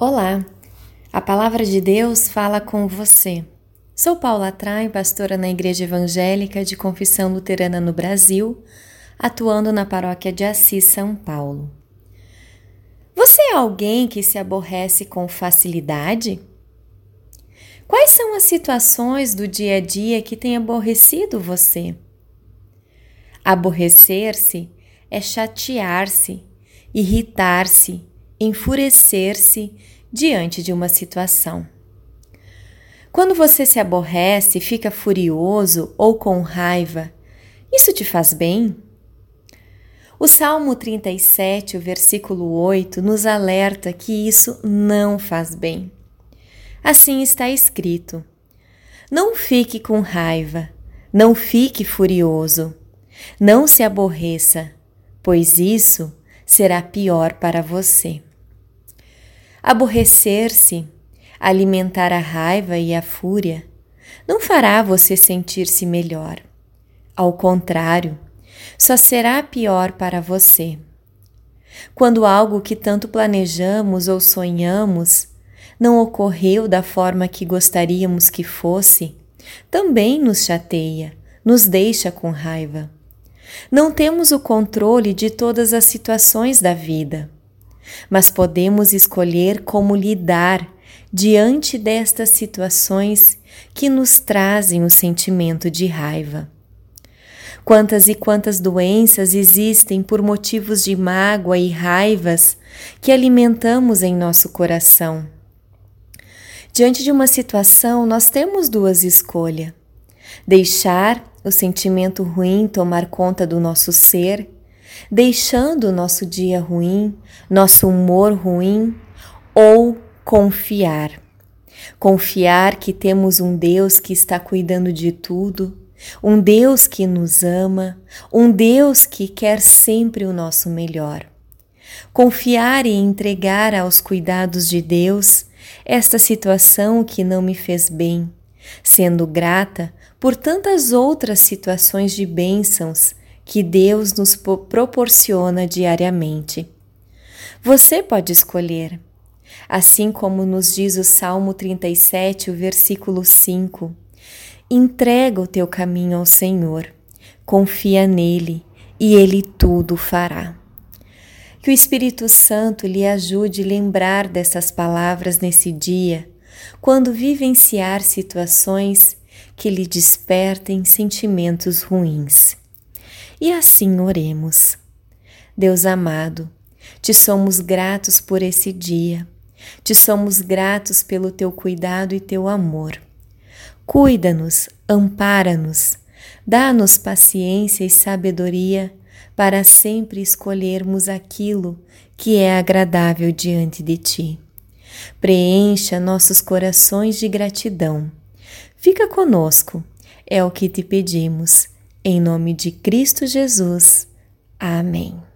Olá, a palavra de Deus fala com você. Sou Paula Trai, pastora na Igreja Evangélica de Confissão Luterana no Brasil, atuando na paróquia de Assis, São Paulo. Você é alguém que se aborrece com facilidade? Quais são as situações do dia a dia que têm aborrecido você? Aborrecer-se é chatear-se, irritar-se, enfurecer-se diante de uma situação. Quando você se aborrece, fica furioso ou com raiva, isso te faz bem? O Salmo 37, o versículo 8, nos alerta que isso não faz bem. Assim está escrito: Não fique com raiva, não fique furioso, não se aborreça, pois isso será pior para você. Aborrecer-se, alimentar a raiva e a fúria, não fará você sentir-se melhor. Ao contrário, só será pior para você. Quando algo que tanto planejamos ou sonhamos não ocorreu da forma que gostaríamos que fosse, também nos chateia, nos deixa com raiva. Não temos o controle de todas as situações da vida mas podemos escolher como lidar diante destas situações que nos trazem o sentimento de raiva. Quantas e quantas doenças existem por motivos de mágoa e raivas que alimentamos em nosso coração. Diante de uma situação, nós temos duas escolhas: deixar o sentimento ruim tomar conta do nosso ser deixando o nosso dia ruim, nosso humor ruim, ou confiar. Confiar que temos um Deus que está cuidando de tudo, um Deus que nos ama, um Deus que quer sempre o nosso melhor. Confiar e entregar aos cuidados de Deus esta situação que não me fez bem, sendo grata por tantas outras situações de bênçãos que Deus nos proporciona diariamente. Você pode escolher. Assim como nos diz o Salmo 37, o versículo 5: Entrega o teu caminho ao Senhor, confia nele e ele tudo fará. Que o Espírito Santo lhe ajude a lembrar dessas palavras nesse dia, quando vivenciar situações que lhe despertem sentimentos ruins. E assim oremos. Deus amado, te somos gratos por esse dia, te somos gratos pelo teu cuidado e teu amor. Cuida-nos, ampara-nos, dá-nos paciência e sabedoria para sempre escolhermos aquilo que é agradável diante de ti. Preencha nossos corações de gratidão. Fica conosco, é o que te pedimos em nome de Cristo Jesus. Amém.